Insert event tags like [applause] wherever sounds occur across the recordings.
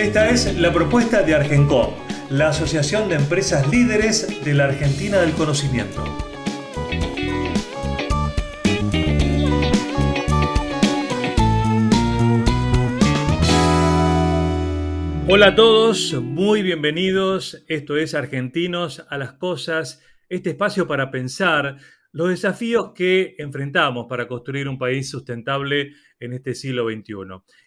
Esta es la propuesta de Argencom, la Asociación de Empresas Líderes de la Argentina del Conocimiento. Hola a todos, muy bienvenidos. Esto es Argentinos a las Cosas, este espacio para pensar los desafíos que enfrentamos para construir un país sustentable en este siglo XXI.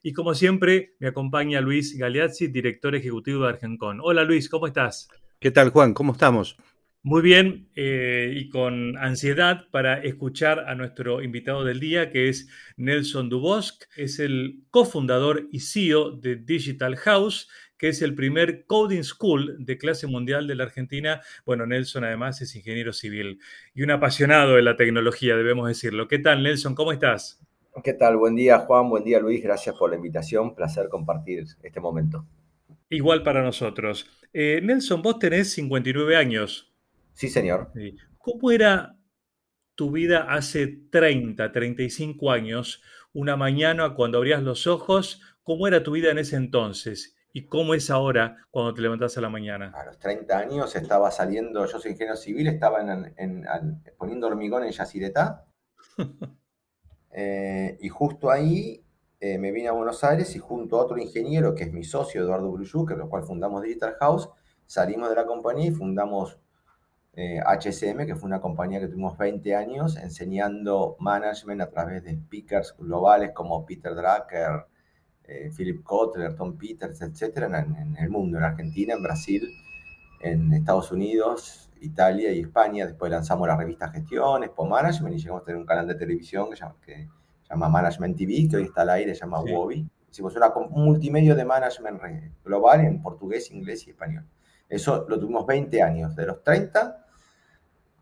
Y como siempre, me acompaña Luis Galeazzi, director ejecutivo de Argencon. Hola Luis, ¿cómo estás? ¿Qué tal Juan? ¿Cómo estamos? Muy bien eh, y con ansiedad para escuchar a nuestro invitado del día, que es Nelson Dubosc. Es el cofundador y CEO de Digital House que es el primer coding school de clase mundial de la Argentina. Bueno, Nelson además es ingeniero civil y un apasionado de la tecnología, debemos decirlo. ¿Qué tal, Nelson? ¿Cómo estás? ¿Qué tal? Buen día, Juan. Buen día, Luis. Gracias por la invitación. Placer compartir este momento. Igual para nosotros. Eh, Nelson, vos tenés 59 años. Sí, señor. ¿Cómo era tu vida hace 30, 35 años? Una mañana cuando abrías los ojos, ¿cómo era tu vida en ese entonces? ¿Y cómo es ahora cuando te levantas a la mañana? A los 30 años estaba saliendo, yo soy ingeniero civil, estaba poniendo hormigón en Yacyretá. [laughs] Eh, y justo ahí eh, me vine a Buenos Aires y junto a otro ingeniero que es mi socio, Eduardo Bruyú, que con el cual fundamos Digital House, salimos de la compañía y fundamos HCM, eh, que fue una compañía que tuvimos 20 años enseñando management a través de speakers globales como Peter Drucker, eh, Philip Kotler, Tom Peters, etcétera, en, el mundo, en Argentina, en Brasil, en Estados Unidos, Italia y España. Después lanzamos la revista Gestión, Expo Management y llegamos a tener un canal de televisión que se llama, Management TV, que hoy está al aire, se llama sí. Hicimos una, un multimedio de management global en portugués, inglés y español. Eso lo tuvimos 20 años, de los 30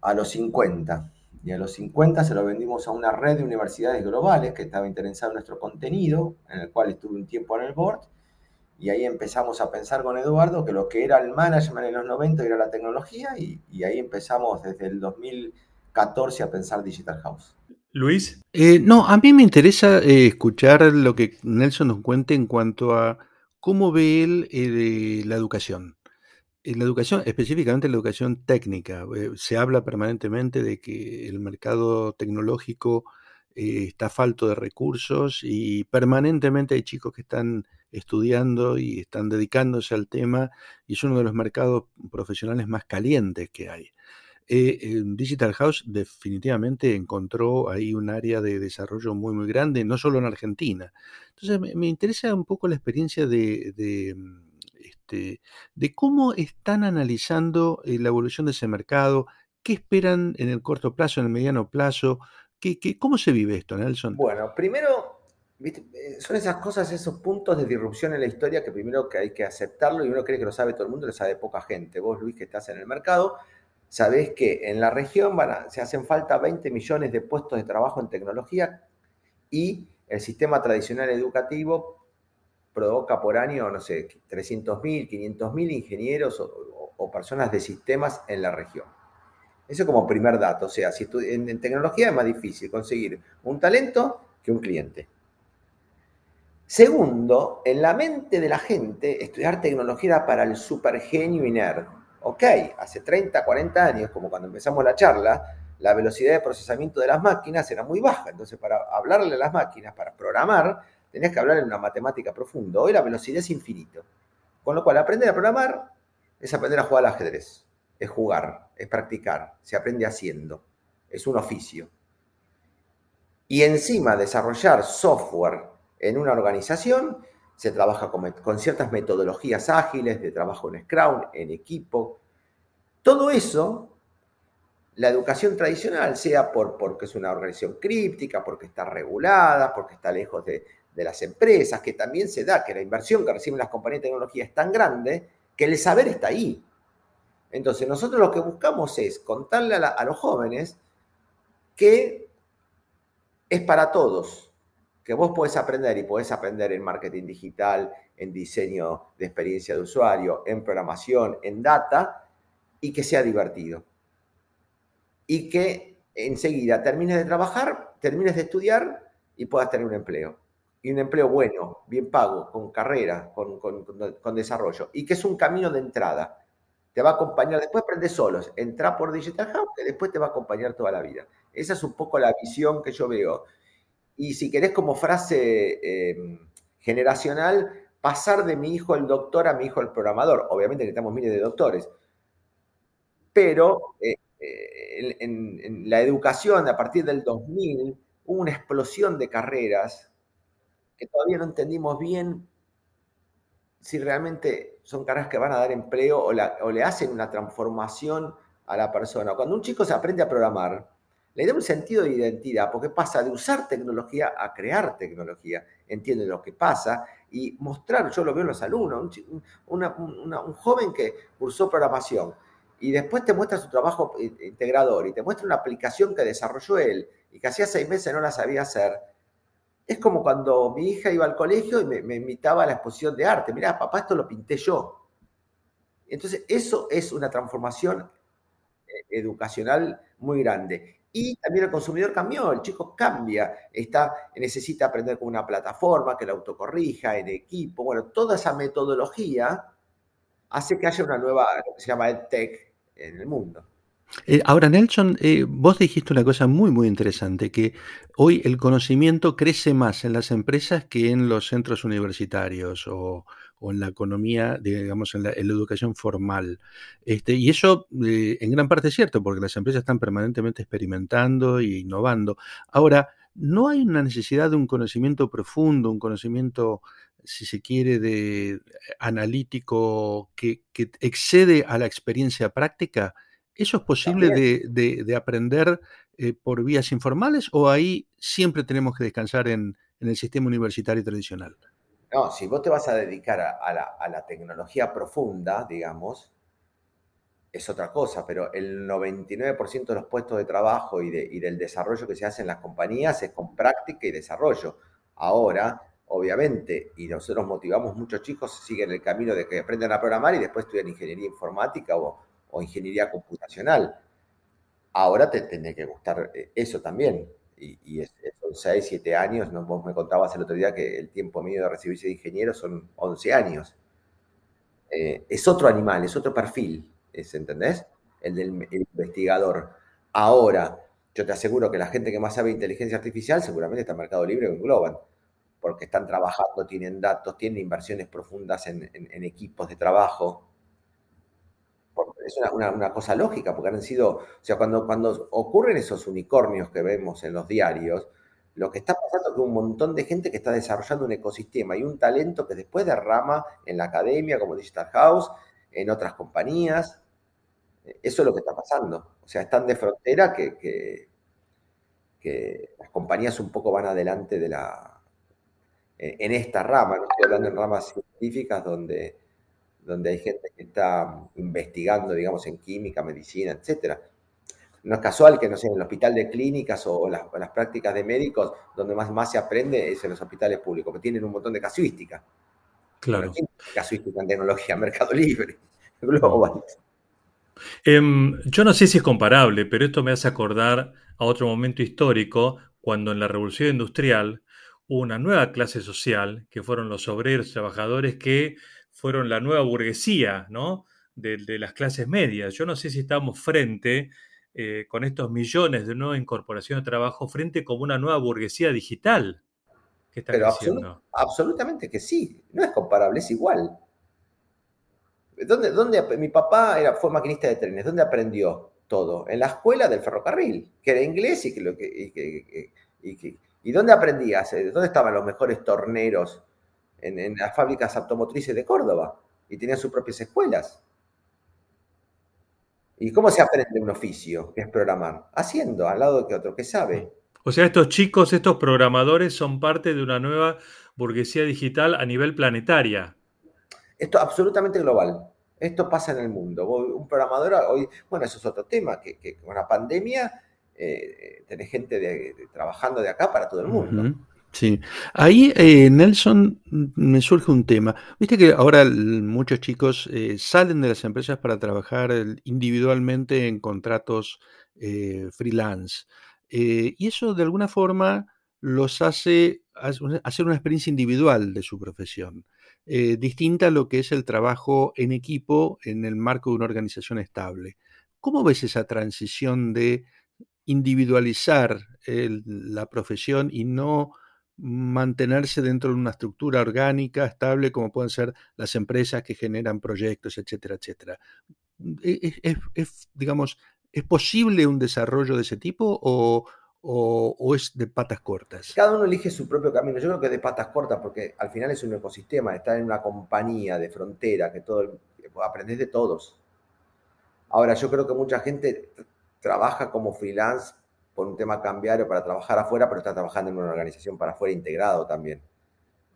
a los 50 y a los 50 se lo vendimos a una red de universidades globales que estaba interesada en nuestro contenido, en el cual estuve un tiempo en el board, y ahí empezamos a pensar con Eduardo que lo que era el management en los 90 era la tecnología, y, ahí empezamos desde el 2014 a pensar Digital House. Luis. Eh, no, a mí me interesa eh, escuchar lo que Nelson nos cuente en cuanto a cómo ve él eh, la educación. En la educación, específicamente la educación técnica, eh, se habla permanentemente de que el mercado tecnológico eh, está falto de recursos y permanentemente hay chicos que están estudiando y están dedicándose al tema y es uno de los mercados profesionales más calientes que hay. Eh, Digital House definitivamente encontró ahí un área de desarrollo muy, muy grande, no solo en Argentina. Entonces, me, interesa un poco la experiencia de mm, este, de cómo están analizando eh, la evolución de ese mercado, qué esperan en el corto plazo, en el mediano plazo, ¿Qué, cómo se vive esto, Nelson? Bueno, primero, eh, son esas cosas, esos puntos de disrupción en la historia que primero que hay que aceptarlo y uno cree que lo sabe todo el mundo, lo sabe poca gente. Vos, Luis, que estás en el mercado, sabés que en la región se hacen falta 20 millones de puestos de trabajo en tecnología y el sistema tradicional educativo provoca por año, no sé, 300.000, 500.000 ingenieros o, personas de sistemas en la región. Eso como primer dato. O sea, si en, tecnología es más difícil conseguir un talento que un cliente. Segundo, en la mente de la gente, estudiar tecnología para el supergenio y nerd. Ok, hace 30, 40 años, como cuando empezamos la charla, la velocidad de procesamiento de las máquinas era muy baja. Entonces, para hablarle a las máquinas, para programar, tenías que hablar en una matemática profunda. Hoy la velocidad es infinito. Con lo cual, aprender a programar es aprender a jugar al ajedrez, es jugar, es practicar, se aprende haciendo, es un oficio. Y encima, desarrollar software en una organización, se trabaja con, ciertas metodologías ágiles de trabajo en Scrum, en equipo. Todo eso la educación tradicional, sea por, porque es una organización críptica, porque está regulada, porque está lejos de, de las empresas, que también se da, que la inversión que reciben las compañías de tecnología es tan grande que el saber está ahí. Entonces, nosotros lo que buscamos es contarle a, los jóvenes que es para todos, que vos podés aprender y podés aprender en marketing digital, en diseño de experiencia de usuario, en programación, en data, y que sea divertido. Y que enseguida termines de trabajar, termines de estudiar y puedas tener un empleo. Y un empleo bueno, bien pago, con carrera, con, con desarrollo. Y que es un camino de entrada te va a acompañar, después aprendes solos, entra por Digital House, que después te va a acompañar toda la vida. Esa es un poco la visión que yo veo. Y si querés como frase em, generacional, pasar de mi hijo el doctor a mi hijo el programador. Obviamente necesitamos miles de doctores. Pero eh, eh, en, la educación, a partir del 2000, hubo una explosión de carreras que todavía no entendimos bien si realmente son carreras que van a dar empleo o, le hacen una transformación a la persona. Cuando un chico se aprende a programar, le da un sentido de identidad, porque pasa de usar tecnología a crear tecnología, entiende lo que pasa y mostrar, yo lo veo en los alumnos, un, un joven que cursó programación y después te muestra su trabajo integrador y te muestra una aplicación que desarrolló él y que hacía seis meses no la sabía hacer, es como cuando mi hija iba al colegio y me, invitaba a la exposición de arte. Mirá, papá, esto lo pinté yo. Entonces, eso es una transformación eh, educacional muy grande. Y también el consumidor cambió, el chico cambia, está, necesita aprender con una plataforma que lo autocorrija, en equipo. Bueno, toda esa metodología hace que haya una nueva, lo que se llama EdTech en el mundo. Eh, ahora, Nelson, eh, vos dijiste una cosa muy, muy interesante, que hoy el conocimiento crece más en las empresas que en los centros universitarios o, en la economía, digamos, en la, educación formal. Este, y eso eh, en gran parte es cierto, porque las empresas están permanentemente experimentando e innovando. Ahora, no hay una necesidad de un conocimiento profundo, un conocimiento si se quiere, de analítico que, que excede a la experiencia práctica. ¿Eso es posible de, aprender eh, por vías informales o ahí siempre tenemos que descansar en, el sistema universitario tradicional? No, si vos te vas a dedicar a, la, tecnología profunda, digamos, es otra cosa, pero el 99% de los puestos de trabajo y, y, del desarrollo que se hace en las compañías es con práctica y desarrollo. Ahora, obviamente, y nosotros motivamos muchos chicos, siguen el camino de que aprendan a programar y después estudian ingeniería informática o, o ingeniería computacional. Ahora te tendría que gustar eh, eso también. Y, son 6, 7 años. Vos me contabas el otro día que el tiempo medio de recibirse de ingeniero son 11 años. Eh, es otro animal, es otro perfil, ¿es, ¿entendés? El del investigador. Ahora, yo te aseguro que la gente que más sabe inteligencia artificial seguramente está en Mercado Libre o en Global, porque están trabajando, tienen datos, tienen inversiones profundas en equipos de trabajo, es una, cosa lógica, porque han sido, o sea, cuando, cuando ocurren esos unicornios que vemos en los diarios, lo que está pasando es que un montón de gente que está desarrollando un ecosistema y un talento que después derrama en la academia, como Digital House, en otras compañías. Eso es lo que está pasando. O sea, están de frontera que, que, que las compañías un poco van adelante de la, en esta rama, no estoy hablando en ramas científicas donde donde hay gente que está investigando, digamos, en química, medicina, etc. No es casual que, no sé, en el hospital de clínicas o las, prácticas de médicos, donde más, más se aprende es en los hospitales públicos, que tienen un montón de casuística. Claro. Casuística en tecnología, [laughs] Mercado Libre, [laughs] global. Em, yo no sé si es comparable, pero esto me hace acordar a otro momento histórico, cuando en la Revolución Industrial hubo una nueva clase social, que fueron los obreros, trabajadores que fueron la nueva burguesía, ¿no? De, las clases medias. Yo no sé si estamos frente, eh, con estos millones de nueva incorporación de trabajo, frente como una nueva burguesía digital. que está Pero absolutamente que sí, no es comparable, es igual. ¿Dónde, dónde, mi papá era, fue maquinista de trenes, ¿dónde aprendió todo? En la escuela del ferrocarril, que era inglés y que... Lo que y, ¿Y dónde aprendías? ¿Dónde estaban los mejores torneros en, las fábricas automotrices de Córdoba y tenían sus propias escuelas. ¿Y cómo se aprende un oficio, que es programar? Haciendo, al lado de que otro que sabe. O sea, estos chicos, estos programadores son parte de una nueva burguesía digital a nivel planetaria. Esto es absolutamente global. Esto pasa en el mundo. Un programador hoy, bueno, eso es otro tema, que, con la pandemia eh, tenés gente trabajando de acá para todo el mundo. Sí, ahí eh, Nelson me surge un tema. Viste que ahora muchos chicos eh, salen de las empresas para trabajar individualmente en contratos freelance. y eso de alguna forma los hace hacer una experiencia individual de su profesión. Eh, distinta a lo que es el trabajo en equipo en el marco de una organización estable. ¿Cómo ves esa transición de individualizar la profesión y no mantenerse dentro de una estructura orgánica, estable, como pueden ser las empresas que generan proyectos, etcétera, etcétera? ¿Es, es digamos, ¿es posible un desarrollo de ese tipo o, o, es de patas cortas? Cada uno elige su propio camino. Yo creo que es de patas cortas porque al final es un ecosistema, estar en una compañía de frontera que todo aprendes de todos. Ahora, yo creo que mucha gente trabaja como freelance por un tema cambiario para trabajar afuera, pero está trabajando en una organización para afuera integrado también.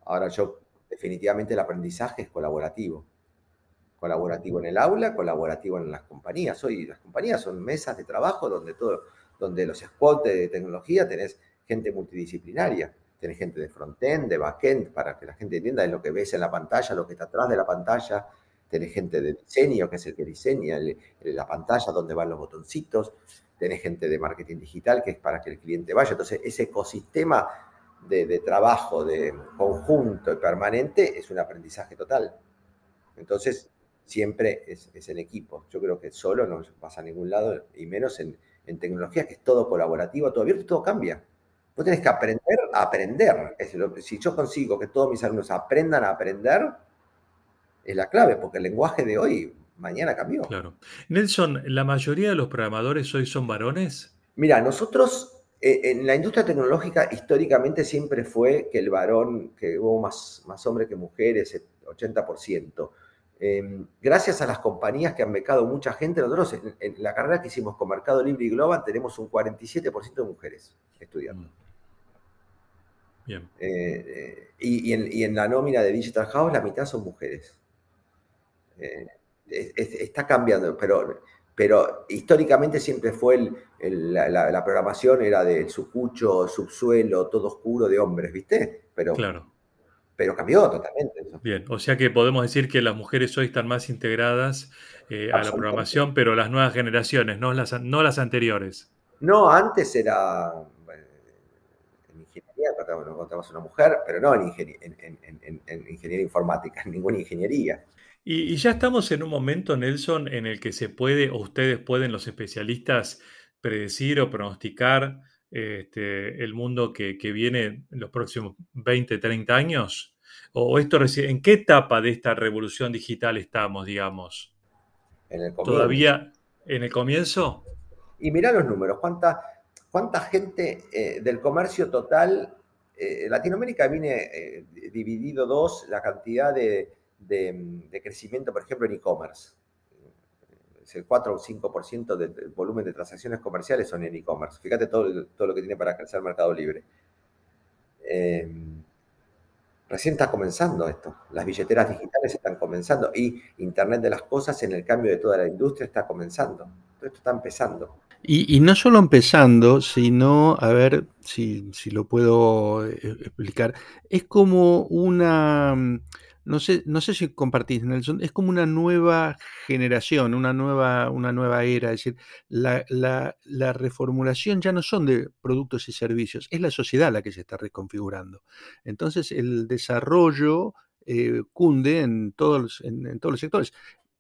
Ahora, yo definitivamente el aprendizaje es colaborativo. Colaborativo en el aula, colaborativo en las compañías. Hoy las compañías son mesas de trabajo donde todo, donde los squads de tecnología tenés gente multidisciplinaria, tenés gente de frontend, de backend, para que la gente entienda lo que ves en la pantalla, lo que está atrás de la pantalla, tenés gente de diseño, que es el que diseña la pantalla, donde van los botoncitos, tenés gente de marketing digital, que es para que el cliente vaya. Entonces, ese ecosistema de, trabajo, de conjunto y permanente, es un aprendizaje total. Entonces, siempre es, en equipo. Yo creo que solo no pasa a ningún lado, y menos en, en tecnología, que es todo colaborativo, todo abierto, todo cambia. Vos tenés que aprender a aprender. si yo consigo que todos mis alumnos aprendan a aprender, es la clave, porque el lenguaje de hoy, mañana cambió. Claro. Nelson, ¿la mayoría de los programadores hoy son varones? Mira, nosotros eh, en la industria tecnológica históricamente siempre fue que el varón, que hubo más, más hombres que mujeres, 80%. Em, gracias a las compañías que han becado mucha gente, nosotros en, la carrera que hicimos con Mercado Libre y Global tenemos un 47% de mujeres estudiando. Mm. Bien. Eh, eh, y, en, la nómina de Digital House la mitad son mujeres. Eh, está cambiando, pero, pero históricamente siempre fue la, programación era del sucucho, subsuelo, todo oscuro de hombres, ¿viste? Pero claro pero cambió totalmente. Bien, o sea que podemos decir que las mujeres hoy están más integradas eh, a la programación, pero las nuevas generaciones, no las, no las anteriores. No, antes era en ingeniería, no contamos una mujer, pero no en, ingeniería informática, en ninguna ingeniería. Y, ya estamos en un momento, Nelson, en el que se puede, o ustedes pueden, los especialistas, predecir o pronosticar este, el mundo que, viene en los próximos 20, 30 años? ¿O esto ¿En qué etapa de esta revolución digital estamos, digamos? En el ¿Todavía en el comienzo? Y mira los números, cuánta, cuánta gente eh, del comercio total, eh, Latinoamérica viene eh, dividido dos, la cantidad de, de crecimiento, por ejemplo, en e-commerce el 4 o 5% del volumen de transacciones comerciales son en e-commerce. Fíjate todo, todo, lo que tiene para crecer Mercado Libre. Em, recién está comenzando esto. Las billeteras digitales están comenzando y Internet de las Cosas en el cambio de toda la industria está comenzando. Todo esto está empezando. Y, no solo empezando, sino, a ver si, si lo puedo eh, explicar, es como una no sé, no sé si compartís, Nelson, es como una nueva generación, una nueva, una nueva era. Es decir, la, la, reformulación ya no son de productos y servicios, es la sociedad la que se está reconfigurando. Entonces, el desarrollo eh, cunde en todos, en todos los sectores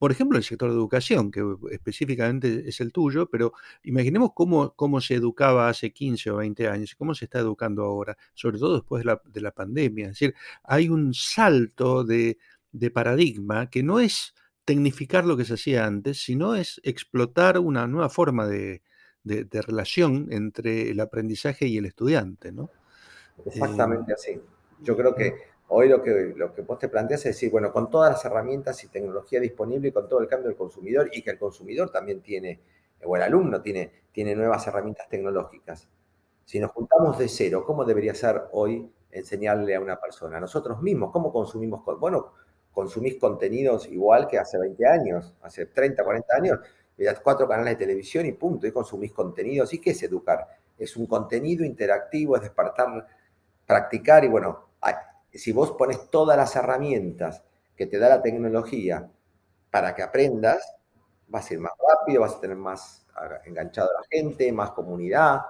por ejemplo, el sector de educación, que específicamente es el tuyo, pero imaginemos cómo, cómo se educaba hace 15 o 20 años y cómo se está educando ahora, sobre todo después de la, de la pandemia. Es decir, hay un salto de, paradigma que no es tecnificar lo que se hacía antes, sino es explotar una nueva forma de, relación entre el aprendizaje y el estudiante, ¿no? Exactamente eh, así. Yo creo que Hoy lo que, lo que vos te planteas es decir, bueno, con todas las herramientas y tecnología disponible y con todo el cambio del consumidor y que el consumidor también tiene, o el alumno tiene, tiene nuevas herramientas tecnológicas. Si nos juntamos de cero, ¿cómo debería ser hoy enseñarle a una persona? Nosotros mismos, ¿cómo consumimos? Bueno, consumís contenidos igual que hace 20 años, hace 30, 40 años, das cuatro canales de televisión y punto, y consumís contenidos. ¿Y qué es educar? Es un contenido interactivo, es despertar, practicar y bueno, si vos pones todas las herramientas que te da la tecnología para que aprendas, vas a ir más rápido, vas a tener más enganchado a la gente, más comunidad,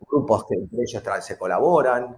grupos que entre ellos se colaboran.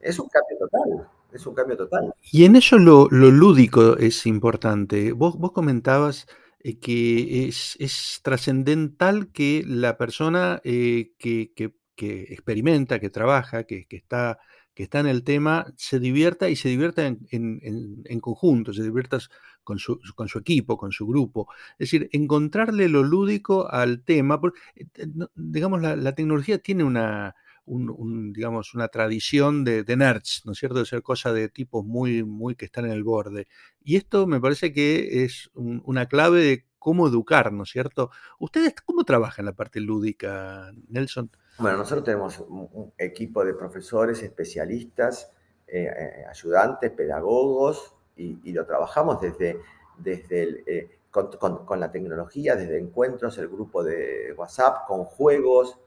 Es un cambio total, es un cambio total. Y en eso lo, lúdico es importante. Vos, vos comentabas eh, que es, trascendental que la persona eh, que, experimenta, que trabaja, que, está, que está en el tema, se divierta y se divierta en, en conjunto, se divierta con su, con su, equipo, con su grupo. Es decir, encontrarle lo lúdico al tema. Porque, eh, digamos, la, tecnología tiene una, digamos, una tradición de, nerds, ¿no es cierto? De ser cosa de tipos muy, muy que están en el borde. Y esto me parece que es una clave de cómo educar, ¿no es cierto? ¿Ustedes cómo trabajan la parte lúdica, Nelson? Bueno, nosotros tenemos un, equipo de profesores, especialistas, eh, eh, ayudantes, pedagogos, y, lo trabajamos desde, desde el, eh, con, la tecnología, desde encuentros, el grupo de WhatsApp, con juegos.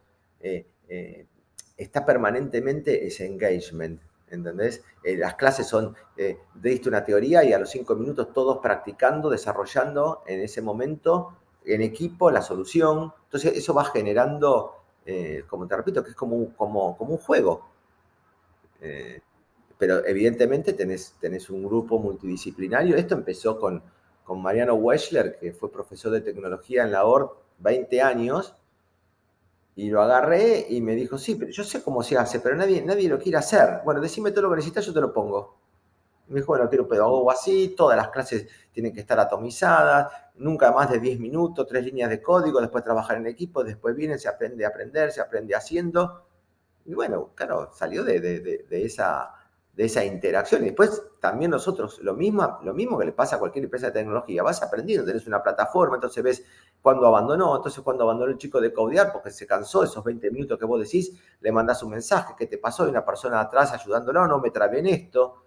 Está permanentemente ese engagement, ¿entendés? las clases son, diste una teoría y a los cinco minutos todos practicando, desarrollando en ese momento en equipo la solución. Entonces eso va generando, como te repito, que es como, un juego pero evidentemente tenés, un grupo multidisciplinario. Esto empezó con, con Mariano Weschler, que fue profesor de tecnología en la ORT 20 años, y lo agarré y me dijo, sí, pero yo sé cómo se hace, pero nadie, nadie lo quiere hacer. Bueno, decime todo lo que necesitas, yo te lo pongo. Me dijo, bueno, quiero pedagogo así, todas las clases tienen que estar atomizadas, nunca más de 10 minutos, tres líneas de código, después trabajar en equipo, después viene, se aprende a aprender, se aprende haciendo. Y bueno, claro, salió de, de esa de esa interacción. Y después también nosotros, lo mismo, lo mismo que le pasa a cualquier empresa de tecnología, vas aprendiendo, tenés una plataforma, entonces ves cuando abandonó, entonces cuando abandonó el chico de codear porque se cansó esos 20 minutos que vos decís, le mandás un mensaje, ¿qué te pasó? Hay una persona atrás ayudándolo, no me trabé en esto.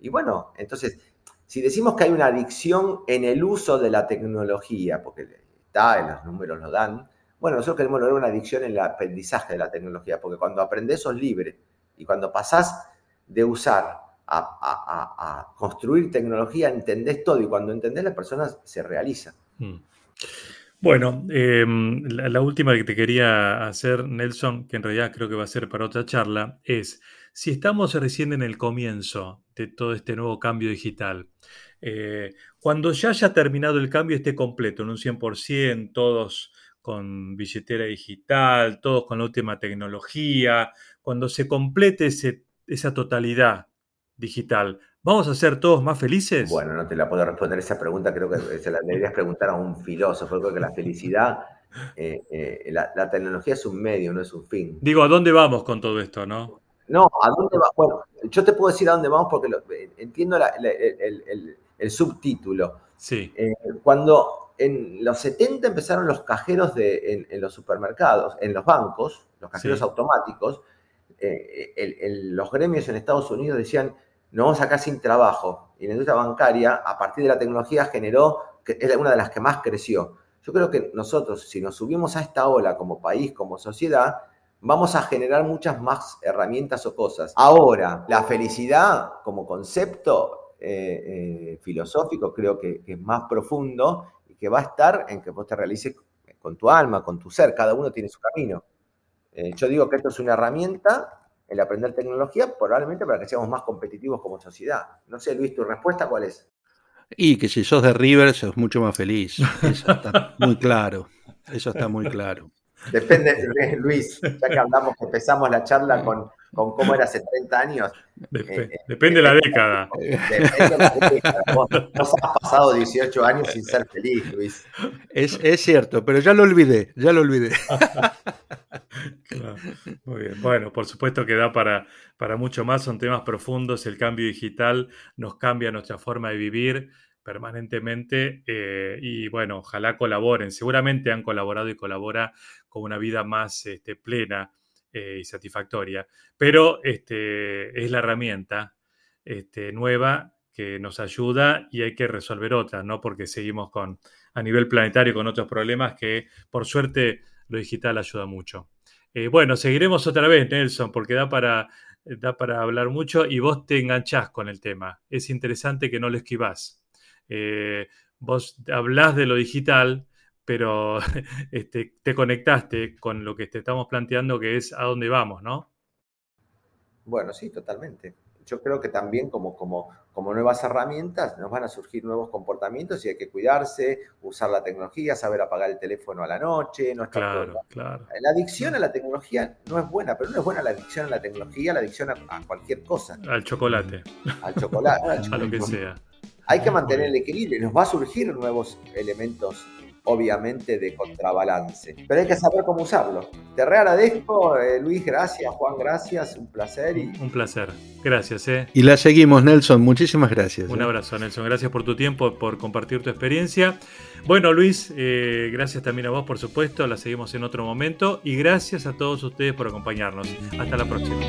Y bueno, entonces, si decimos que hay una adicción en el uso de la tecnología, porque está, en los números lo dan, bueno, nosotros queremos lograr una adicción en el aprendizaje de la tecnología, porque cuando aprendes sos libre y cuando pasás de usar a, construir tecnología, entendés todo y cuando entendés las personas se realizan. Mm. Bueno, em, la, última que te quería hacer, Nelson, que en realidad creo que va a ser para otra charla, es si estamos recién en el comienzo de todo este nuevo cambio digital, eh, cuando ya haya terminado el cambio esté completo, en un 100%, todos con billetera digital, todos con la última tecnología, cuando se complete esa totalidad digital, ¿vamos a ser todos más felices? Bueno, no te la puedo responder esa pregunta, creo que se la deberías preguntar a un filósofo, creo que la felicidad, eh, eh, la, tecnología es un medio, no es un fin. Digo, ¿a dónde vamos con todo esto, no? No, ¿a dónde va? Bueno, yo te puedo decir a dónde vamos porque eh, entiendo el, subtítulo. Sí. cuando en los 70 empezaron los cajeros de, en, los supermercados, en los bancos, los cajeros automáticos, los gremios en Estados Unidos decían, no vamos a sacar sin trabajo. Y la industria bancaria, a partir de la tecnología, generó, es una de las que más creció. Yo creo que nosotros, si nos subimos a esta ola como país, como sociedad, vamos a generar muchas más herramientas o cosas. Ahora, la felicidad como concepto eh, eh, filosófico creo que, que, es más profundo y que va a estar en que vos te realices con tu alma, con tu ser. Cada uno tiene su camino. Eh, yo digo que esto es una herramienta, el aprender tecnología, probablemente para que seamos más competitivos como sociedad. No sé, Luis, ¿tu respuesta cuál es? Y que si sos de River, sos mucho más feliz. Eso está muy claro. Eso está muy claro. Depende, Luis, ya que hablamos, empezamos la charla con, con cómo era hace 30 años. Eh, depende de la década. Depende de la década. Vos, has pasado 18 años sin ser feliz, Luis. Es, es cierto, pero ya lo olvidé, ya lo olvidé. muy bien. Bueno, por supuesto que da para, para mucho más, son temas profundos. El cambio digital nos cambia nuestra forma de vivir permanentemente eh, y bueno, ojalá colaboren. Seguramente han colaborado y colabora con una vida más este, plena eh, y satisfactoria. Pero este, es la herramienta este, nueva que nos ayuda y hay que resolver otras, ¿no? Porque seguimos con, a nivel planetario con otros problemas que, por suerte, lo digital ayuda mucho. Eh, bueno, seguiremos otra vez, Nelson, porque da para, da para hablar mucho y vos te enganchás con el tema. Es interesante que no lo esquivás. Eh, vos hablás de lo digital, pero [laughs] este, te conectaste con lo que te estamos planteando, que es a dónde vamos, ¿no? Bueno, sí, totalmente yo creo que también como, como, como nuevas herramientas nos van a surgir nuevos comportamientos y hay que cuidarse, usar la tecnología, saber apagar el teléfono a la noche, no estar claro, claro. La adicción a la tecnología no es buena, pero no es buena la adicción a la tecnología, la adicción a, cualquier cosa. Al chocolate. Al chocolate. [laughs] a lo que sea. Hay que mantener el equilibrio y nos va a surgir nuevos elementos obviamente de contrabalance. Pero hay que saber cómo usarlo. Te agradezco, eh, Luis, gracias, Juan, gracias, un placer. Y... Un placer, gracias. Eh. Y la seguimos, Nelson, muchísimas gracias. Un eh. abrazo, Nelson, gracias por tu tiempo, por compartir tu experiencia. Bueno, Luis, eh, gracias también a vos, por supuesto, la seguimos en otro momento y gracias a todos ustedes por acompañarnos. Hasta la próxima.